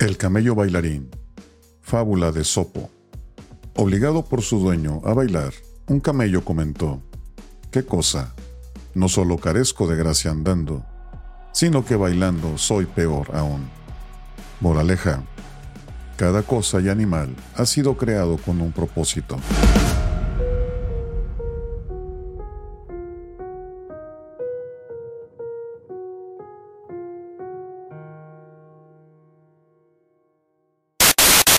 El camello bailarín. Fábula de Sopo. Obligado por su dueño a bailar, un camello comentó, ¿qué cosa? No solo carezco de gracia andando, sino que bailando soy peor aún. Moraleja. Cada cosa y animal ha sido creado con un propósito.